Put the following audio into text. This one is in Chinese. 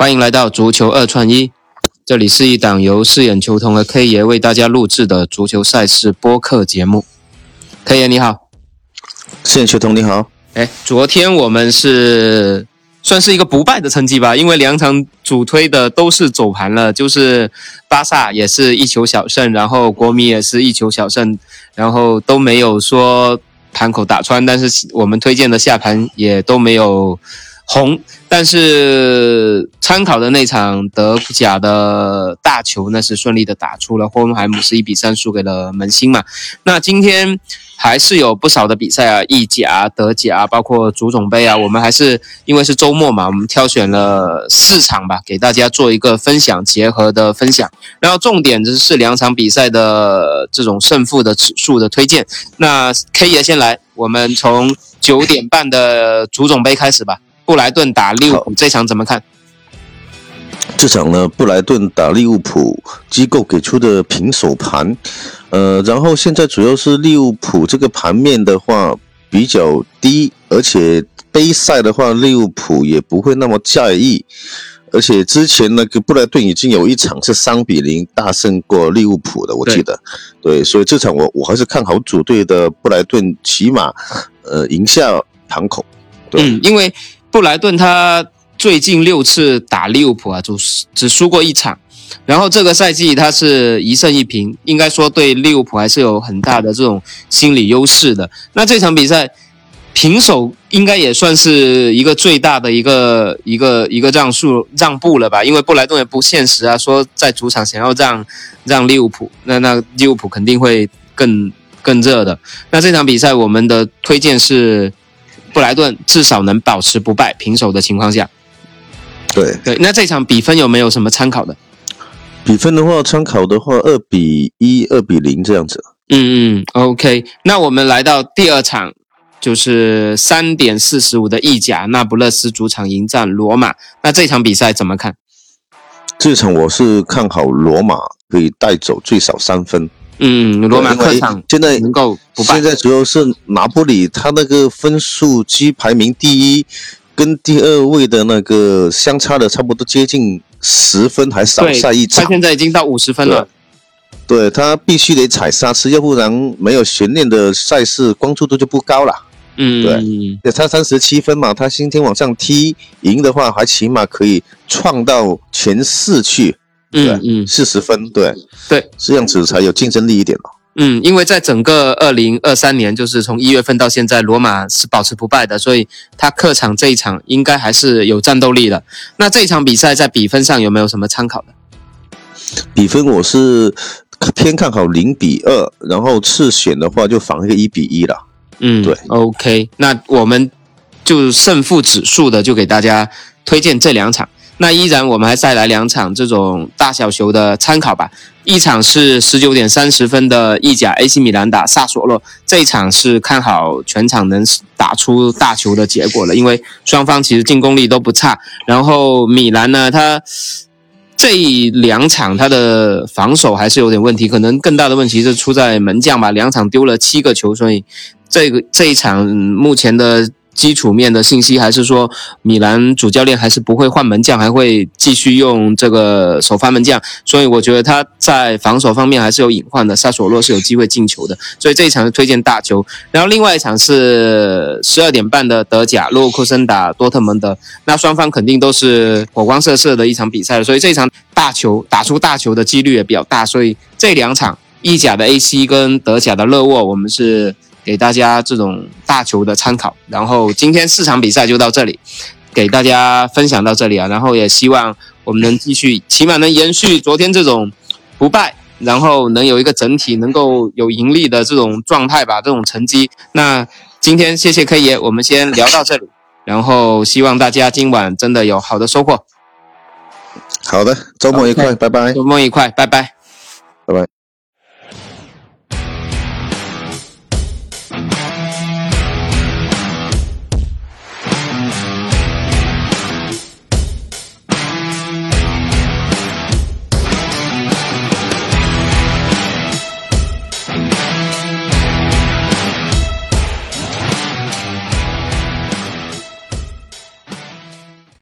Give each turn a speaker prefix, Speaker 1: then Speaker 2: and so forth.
Speaker 1: 欢迎来到足球二串一，这里是一档由四眼球童和 K 爷为大家录制的足球赛事播客节目。K 爷你好，
Speaker 2: 四眼球童你好。
Speaker 1: 哎，昨天我们是算是一个不败的成绩吧，因为两场主推的都是走盘了，就是巴萨也是一球小胜，然后国米也是一球小胜，然后都没有说盘口打穿，但是我们推荐的下盘也都没有。红，但是参考的那场德甲的大球，那是顺利的打出了。霍芬海姆是一比三输给了门兴嘛？那今天还是有不少的比赛啊，意甲、德甲，包括足总杯啊。我们还是因为是周末嘛，我们挑选了四场吧，给大家做一个分享结合的分享。然后重点就是两场比赛的这种胜负的指数的推荐。那 K 爷先来，我们从九点半的足总杯开始吧。布莱顿打利物浦这场怎么看？
Speaker 2: 这场呢，布莱顿打利物浦，机构给出的平手盘，呃，然后现在主要是利物浦这个盘面的话比较低，而且杯赛的话，利物浦也不会那么在意，而且之前那个布莱顿已经有一场是三比零大胜过利物浦的，我记得，对，所以这场我我还是看好主队的布莱顿，起码呃赢下盘口，
Speaker 1: 嗯，因为。布莱顿他最近六次打利物浦啊，就只输过一场，然后这个赛季他是一胜一平，应该说对利物浦还是有很大的这种心理优势的。那这场比赛平手应该也算是一个最大的一个一个一个让数让步了吧？因为布莱顿也不现实啊，说在主场想要让让利物浦，那那利物浦肯定会更更热的。那这场比赛我们的推荐是。布莱顿至少能保持不败平手的情况下，
Speaker 2: 对
Speaker 1: 对，那这场比分有没有什么参考的？
Speaker 2: 比分的话，参考的话，二比一、二比零这样子。
Speaker 1: 嗯嗯，OK。那我们来到第二场，就是三点四十五的意甲，那不勒斯主场迎战罗马。那这场比赛怎么看？
Speaker 2: 这场我是看好罗马可以带走最少三分。
Speaker 1: 嗯，罗马客场
Speaker 2: 现在
Speaker 1: 能够不败。
Speaker 2: 现在主要是拿波里，他那个分数积排名第一，跟第二位的那个相差的差不多接近十分，还少赛一场。
Speaker 1: 他现在已经到五十分了。
Speaker 2: 对他必须得踩刹车，要不然没有悬念的赛事关注度就不高了。
Speaker 1: 嗯，
Speaker 2: 对，他三十七分嘛，他今天往上踢赢的话，还起码可以创到前四去。
Speaker 1: 嗯嗯，
Speaker 2: 四十分，对
Speaker 1: 对，
Speaker 2: 这样子才有竞争力一点嘛。
Speaker 1: 嗯，因为在整个二零二三年，就是从一月份到现在，罗马是保持不败的，所以他客场这一场应该还是有战斗力的。那这一场比赛在比分上有没有什么参考的？
Speaker 2: 比分我是偏看好零比二，然后次选的话就防一个一比一了。
Speaker 1: 嗯，
Speaker 2: 对
Speaker 1: ，OK，那我们就胜负指数的就给大家推荐这两场。那依然，我们还再来两场这种大小球的参考吧。一场是十九点三十分的意甲 AC 米兰打萨索洛，这一场是看好全场能打出大球的结果了，因为双方其实进攻力都不差。然后米兰呢，他这两场他的防守还是有点问题，可能更大的问题是出在门将吧，两场丢了七个球，所以这个这一场目前的。基础面的信息，还是说米兰主教练还是不会换门将，还会继续用这个首发门将，所以我觉得他在防守方面还是有隐患的。萨索洛是有机会进球的，所以这一场是推荐大球。然后另外一场是十二点半的德甲，洛沃库森打多特蒙德，那双方肯定都是火光射射的一场比赛，所以这场大球打出大球的几率也比较大。所以这两场意甲的 AC 跟德甲的勒沃，我们是。给大家这种大球的参考，然后今天四场比赛就到这里，给大家分享到这里啊，然后也希望我们能继续，起码能延续昨天这种不败，然后能有一个整体能够有盈利的这种状态吧，这种成绩。那今天谢谢 K 爷，我们先聊到这里，然后希望大家今晚真的有好的收获。
Speaker 2: 好的，周末愉快，拜拜。
Speaker 1: 周末愉快，拜拜。